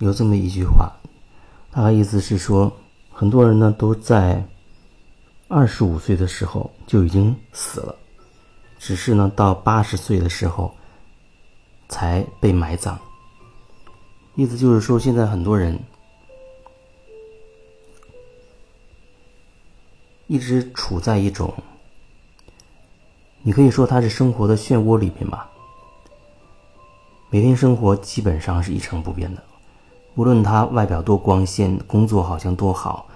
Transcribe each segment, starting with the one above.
有这么一句话，大概意思是说，很多人呢都在二十五岁的时候就已经死了，只是呢到八十岁的时候才被埋葬。意思就是说，现在很多人一直处在一种，你可以说他是生活的漩涡里面吧。每天生活基本上是一成不变的，无论他外表多光鲜，工作好像多好，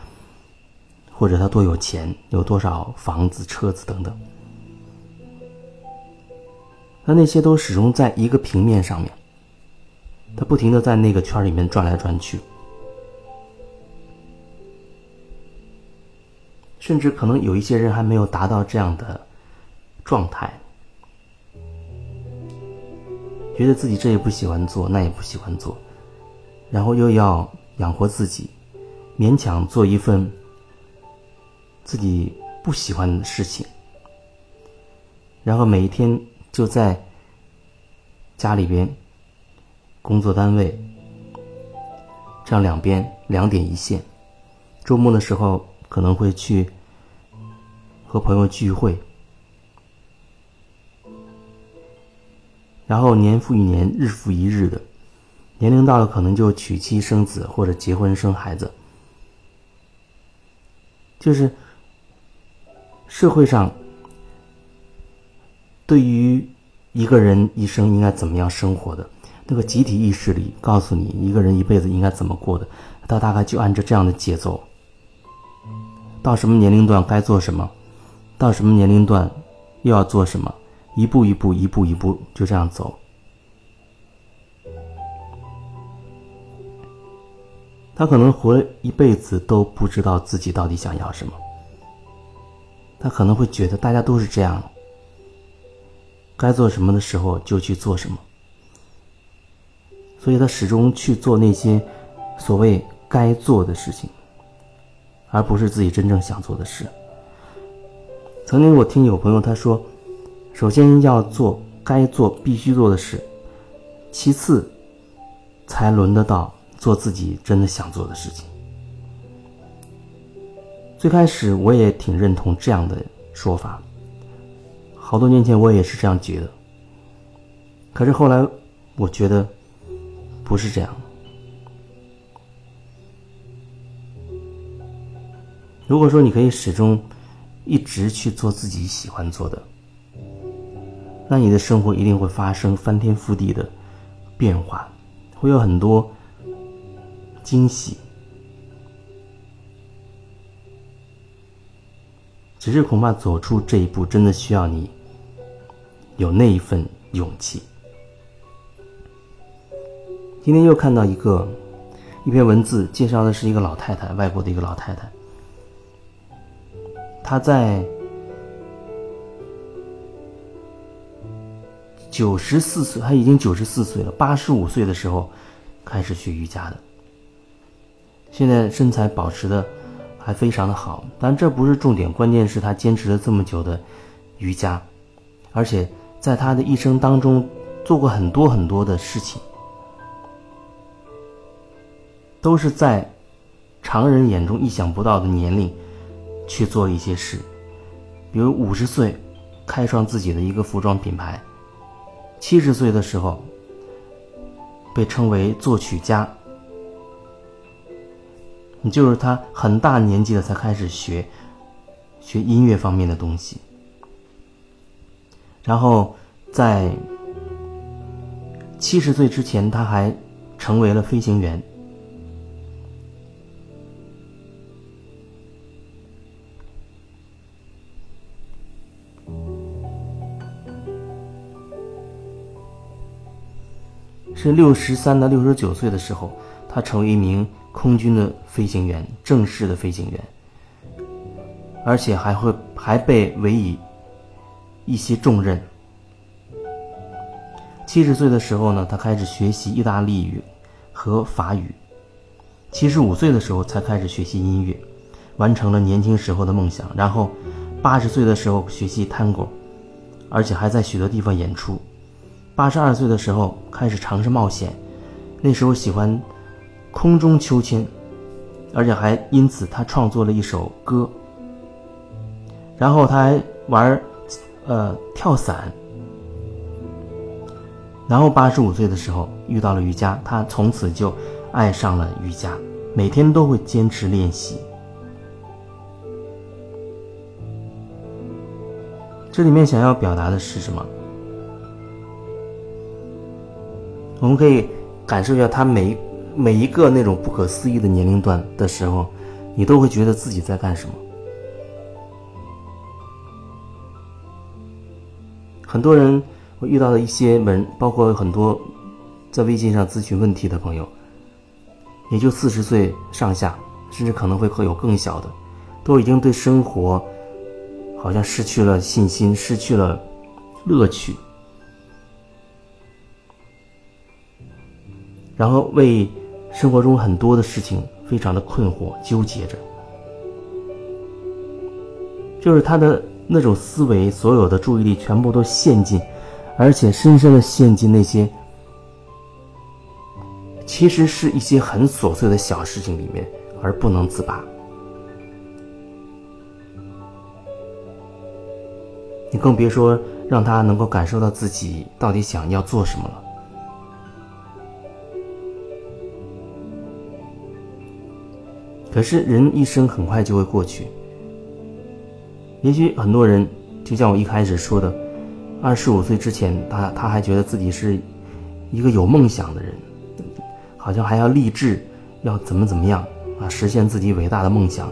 或者他多有钱，有多少房子、车子等等，那那些都始终在一个平面上面，他不停的在那个圈里面转来转去，甚至可能有一些人还没有达到这样的状态。觉得自己这也不喜欢做，那也不喜欢做，然后又要养活自己，勉强做一份自己不喜欢的事情，然后每一天就在家里边、工作单位这样两边两点一线，周末的时候可能会去和朋友聚会。然后年复一年，日复一日的，年龄到了，可能就娶妻生子或者结婚生孩子。就是社会上对于一个人一生应该怎么样生活的那个集体意识里，告诉你一个人一辈子应该怎么过的，他大概就按照这样的节奏，到什么年龄段该做什么，到什么年龄段又要做什么。一步一步，一步一步，就这样走。他可能活一辈子都不知道自己到底想要什么。他可能会觉得大家都是这样，该做什么的时候就去做什么。所以他始终去做那些所谓该做的事情，而不是自己真正想做的事。曾经我听有朋友他说。首先要做该做、必须做的事，其次才轮得到做自己真的想做的事情。最开始我也挺认同这样的说法，好多年前我也是这样觉得。可是后来我觉得不是这样。如果说你可以始终一直去做自己喜欢做的。那你的生活一定会发生翻天覆地的变化，会有很多惊喜。只是恐怕走出这一步，真的需要你有那一份勇气。今天又看到一个一篇文字，介绍的是一个老太太，外国的一个老太太，她在。九十四岁，他已经九十四岁了。八十五岁的时候开始学瑜伽的，现在身材保持的还非常的好。但这不是重点，关键是他坚持了这么久的瑜伽，而且在他的一生当中做过很多很多的事情，都是在常人眼中意想不到的年龄去做一些事，比如五十岁开创自己的一个服装品牌。七十岁的时候，被称为作曲家。你就是他很大年纪了才开始学，学音乐方面的东西。然后在七十岁之前，他还成为了飞行员。是六十三到六十九岁的时候，他成为一名空军的飞行员，正式的飞行员，而且还会还被委以一些重任。七十岁的时候呢，他开始学习意大利语和法语。七十五岁的时候才开始学习音乐，完成了年轻时候的梦想。然后，八十岁的时候学习 Tango，而且还在许多地方演出。八十二岁的时候开始尝试冒险，那时候喜欢空中秋千，而且还因此他创作了一首歌。然后他还玩呃跳伞。然后八十五岁的时候遇到了瑜伽，他从此就爱上了瑜伽，每天都会坚持练习。这里面想要表达的是什么？我们可以感受一下他每每一个那种不可思议的年龄段的时候，你都会觉得自己在干什么。很多人我遇到的一些人，包括很多在微信上咨询问题的朋友，也就四十岁上下，甚至可能会会有更小的，都已经对生活。好像失去了信心，失去了乐趣，然后为生活中很多的事情非常的困惑、纠结着，就是他的那种思维，所有的注意力全部都陷进，而且深深的陷进那些其实是一些很琐碎的小事情里面，而不能自拔。你更别说让他能够感受到自己到底想要做什么了。可是人一生很快就会过去，也许很多人就像我一开始说的，二十五岁之前，他他还觉得自己是一个有梦想的人，好像还要立志要怎么怎么样啊，实现自己伟大的梦想。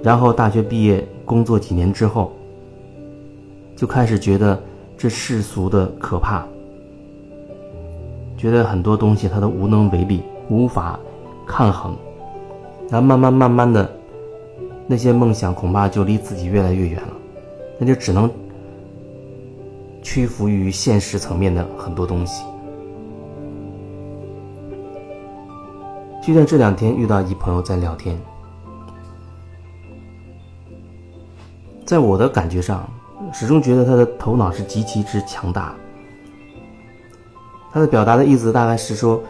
然后大学毕业工作几年之后。就开始觉得这世俗的可怕，觉得很多东西他都无能为力，无法抗衡，然后慢慢慢慢的，那些梦想恐怕就离自己越来越远了，那就只能屈服于现实层面的很多东西。就像这两天遇到一朋友在聊天，在我的感觉上。始终觉得他的头脑是极其之强大。他的表达的意思大概是说，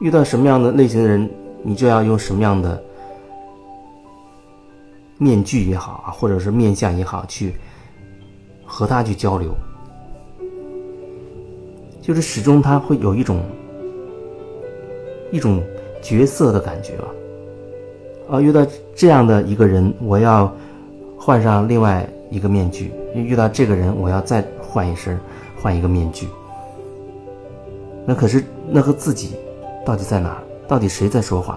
遇到什么样的类型的人，你就要用什么样的面具也好啊，或者是面相也好，去和他去交流。就是始终他会有一种一种角色的感觉吧。啊，遇到这样的一个人，我要。换上另外一个面具，遇到这个人，我要再换一身，换一个面具。那可是那和自己到底在哪？到底谁在说话？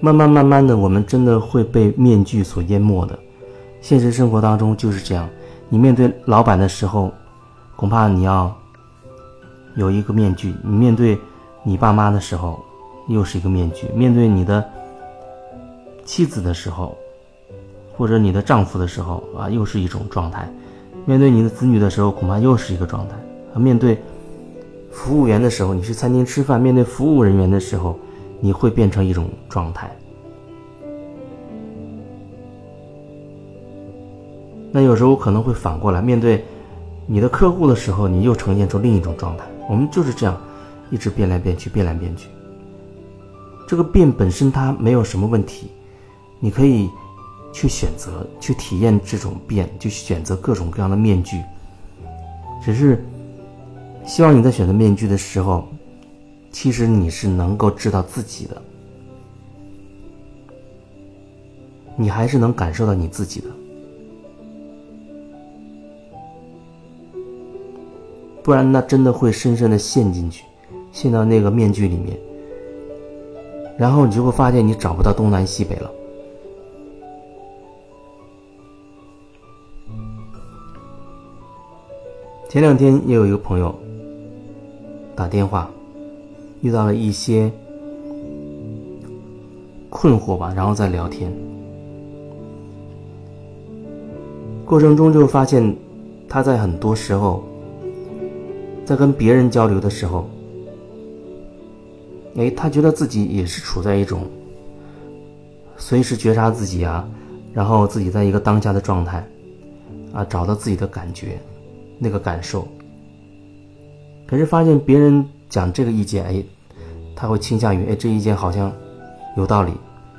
慢慢慢慢的，我们真的会被面具所淹没的。现实生活当中就是这样，你面对老板的时候，恐怕你要有一个面具；你面对。你爸妈的时候，又是一个面具；面对你的妻子的时候，或者你的丈夫的时候啊，又是一种状态；面对你的子女的时候，恐怕又是一个状态；啊，面对服务员的时候，你去餐厅吃饭，面对服务人员的时候，你会变成一种状态。那有时候可能会反过来，面对你的客户的时候，你又呈现出另一种状态。我们就是这样。一直变来变去，变来变去。这个变本身它没有什么问题，你可以去选择去体验这种变，就选择各种各样的面具。只是希望你在选择面具的时候，其实你是能够知道自己的，你还是能感受到你自己的，不然那真的会深深的陷进去。陷到那个面具里面，然后你就会发现你找不到东南西北了。前两天也有一个朋友打电话，遇到了一些困惑吧，然后再聊天，过程中就发现他在很多时候在跟别人交流的时候。哎，他觉得自己也是处在一种随时觉察自己啊，然后自己在一个当下的状态，啊，找到自己的感觉，那个感受。可是发现别人讲这个意见，哎，他会倾向于，哎，这意见好像有道理。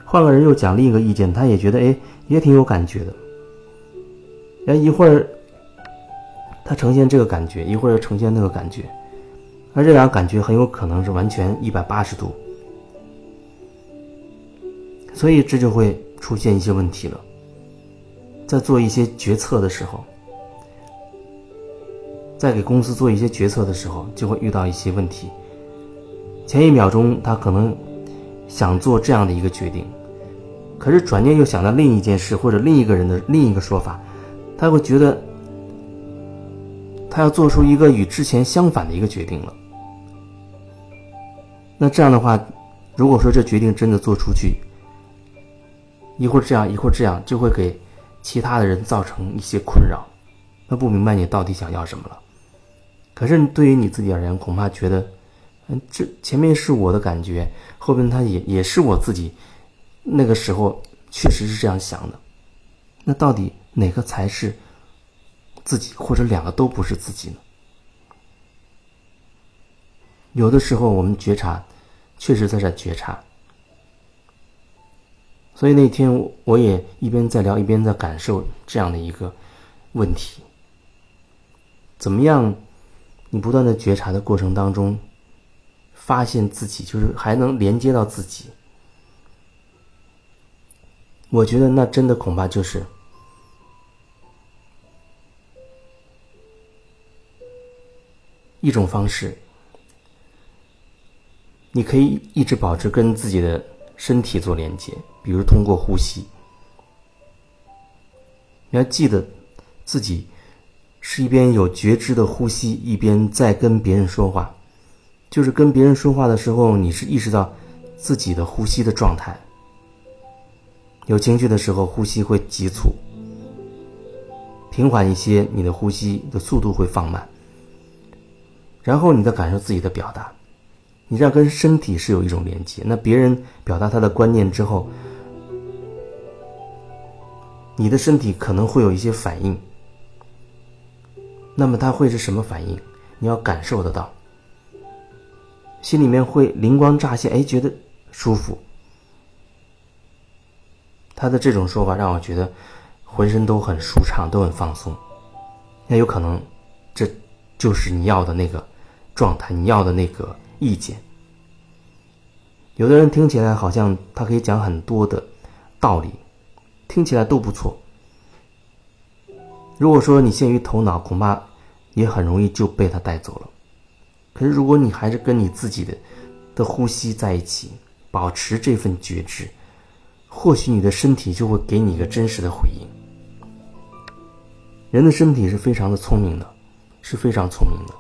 换个人又讲另一个意见，他也觉得，哎，也挺有感觉的。哎，一会儿他呈现这个感觉，一会儿又呈现那个感觉，而这俩感觉很有可能是完全一百八十度。所以这就会出现一些问题了。在做一些决策的时候，在给公司做一些决策的时候，就会遇到一些问题。前一秒钟他可能想做这样的一个决定，可是转念又想到另一件事或者另一个人的另一个说法，他会觉得他要做出一个与之前相反的一个决定了。那这样的话，如果说这决定真的做出去，一会儿这样一会儿这样，就会给。其他的人造成一些困扰，那不明白你到底想要什么了。可是对于你自己而言，恐怕觉得，嗯，这前面是我的感觉，后边他也也是我自己，那个时候确实是这样想的。那到底哪个才是自己，或者两个都不是自己呢？有的时候我们觉察，确实在这觉察。所以那天我也一边在聊，一边在感受这样的一个问题：怎么样？你不断的觉察的过程当中，发现自己就是还能连接到自己。我觉得那真的恐怕就是一种方式。你可以一直保持跟自己的身体做连接。比如通过呼吸，你要记得自己是一边有觉知的呼吸，一边在跟别人说话。就是跟别人说话的时候，你是意识到自己的呼吸的状态。有情绪的时候，呼吸会急促；平缓一些，你的呼吸的速度会放慢。然后你再感受自己的表达，你这样跟身体是有一种连接。那别人表达他的观念之后。你的身体可能会有一些反应，那么他会是什么反应？你要感受得到，心里面会灵光乍现，哎，觉得舒服。他的这种说法让我觉得浑身都很舒畅，都很放松。那有可能，这就是你要的那个状态，你要的那个意见。有的人听起来好像他可以讲很多的道理。听起来都不错。如果说你限于头脑，恐怕也很容易就被他带走了。可是如果你还是跟你自己的的呼吸在一起，保持这份觉知，或许你的身体就会给你一个真实的回应。人的身体是非常的聪明的，是非常聪明的。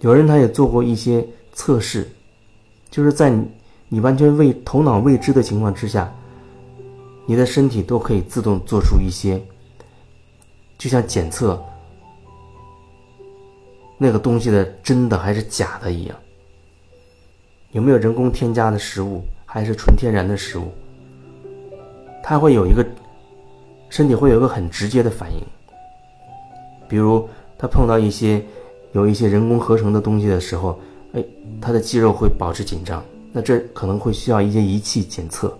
有人他也做过一些测试，就是在你。你完全未头脑未知的情况之下，你的身体都可以自动做出一些，就像检测那个东西的真的还是假的一样。有没有人工添加的食物，还是纯天然的食物？它会有一个身体会有一个很直接的反应。比如他碰到一些有一些人工合成的东西的时候，哎，他的肌肉会保持紧张。那这可能会需要一些仪器检测，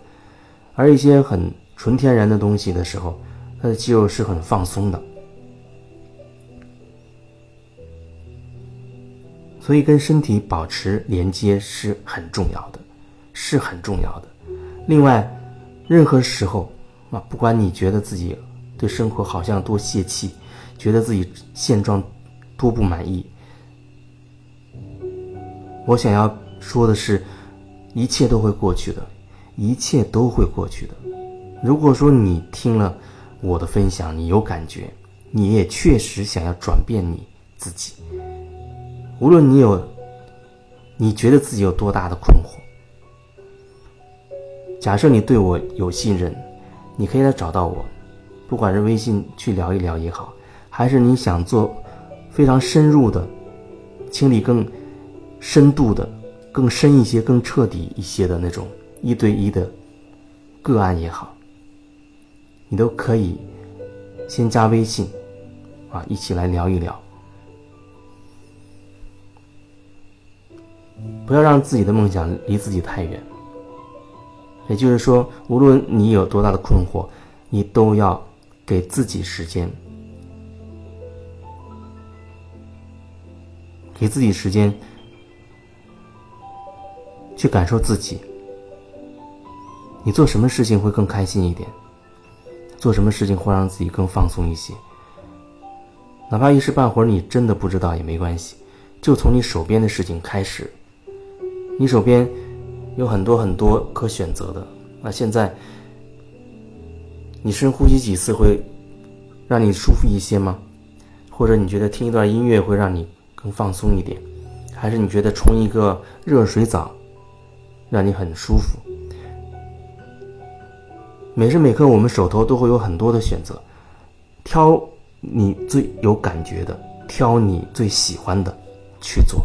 而一些很纯天然的东西的时候，它的肌肉是很放松的。所以跟身体保持连接是很重要的，是很重要的。另外，任何时候啊，不管你觉得自己对生活好像多泄气，觉得自己现状多不满意，我想要说的是。一切都会过去的，一切都会过去的。如果说你听了我的分享，你有感觉，你也确实想要转变你自己。无论你有，你觉得自己有多大的困惑，假设你对我有信任，你可以来找到我，不管是微信去聊一聊也好，还是你想做非常深入的清理更深度的。更深一些、更彻底一些的那种一对一的个案也好，你都可以先加微信，啊，一起来聊一聊。不要让自己的梦想离自己太远。也就是说，无论你有多大的困惑，你都要给自己时间，给自己时间去感受自己。你做什么事情会更开心一点？做什么事情会让自己更放松一些？哪怕一时半会儿你真的不知道也没关系，就从你手边的事情开始。你手边有很多很多可选择的，那现在你深呼吸几次会让你舒服一些吗？或者你觉得听一段音乐会让你更放松一点？还是你觉得冲一个热水澡让你很舒服？每时每刻我们手头都会有很多的选择，挑你最有感觉的，挑你最喜欢的去做。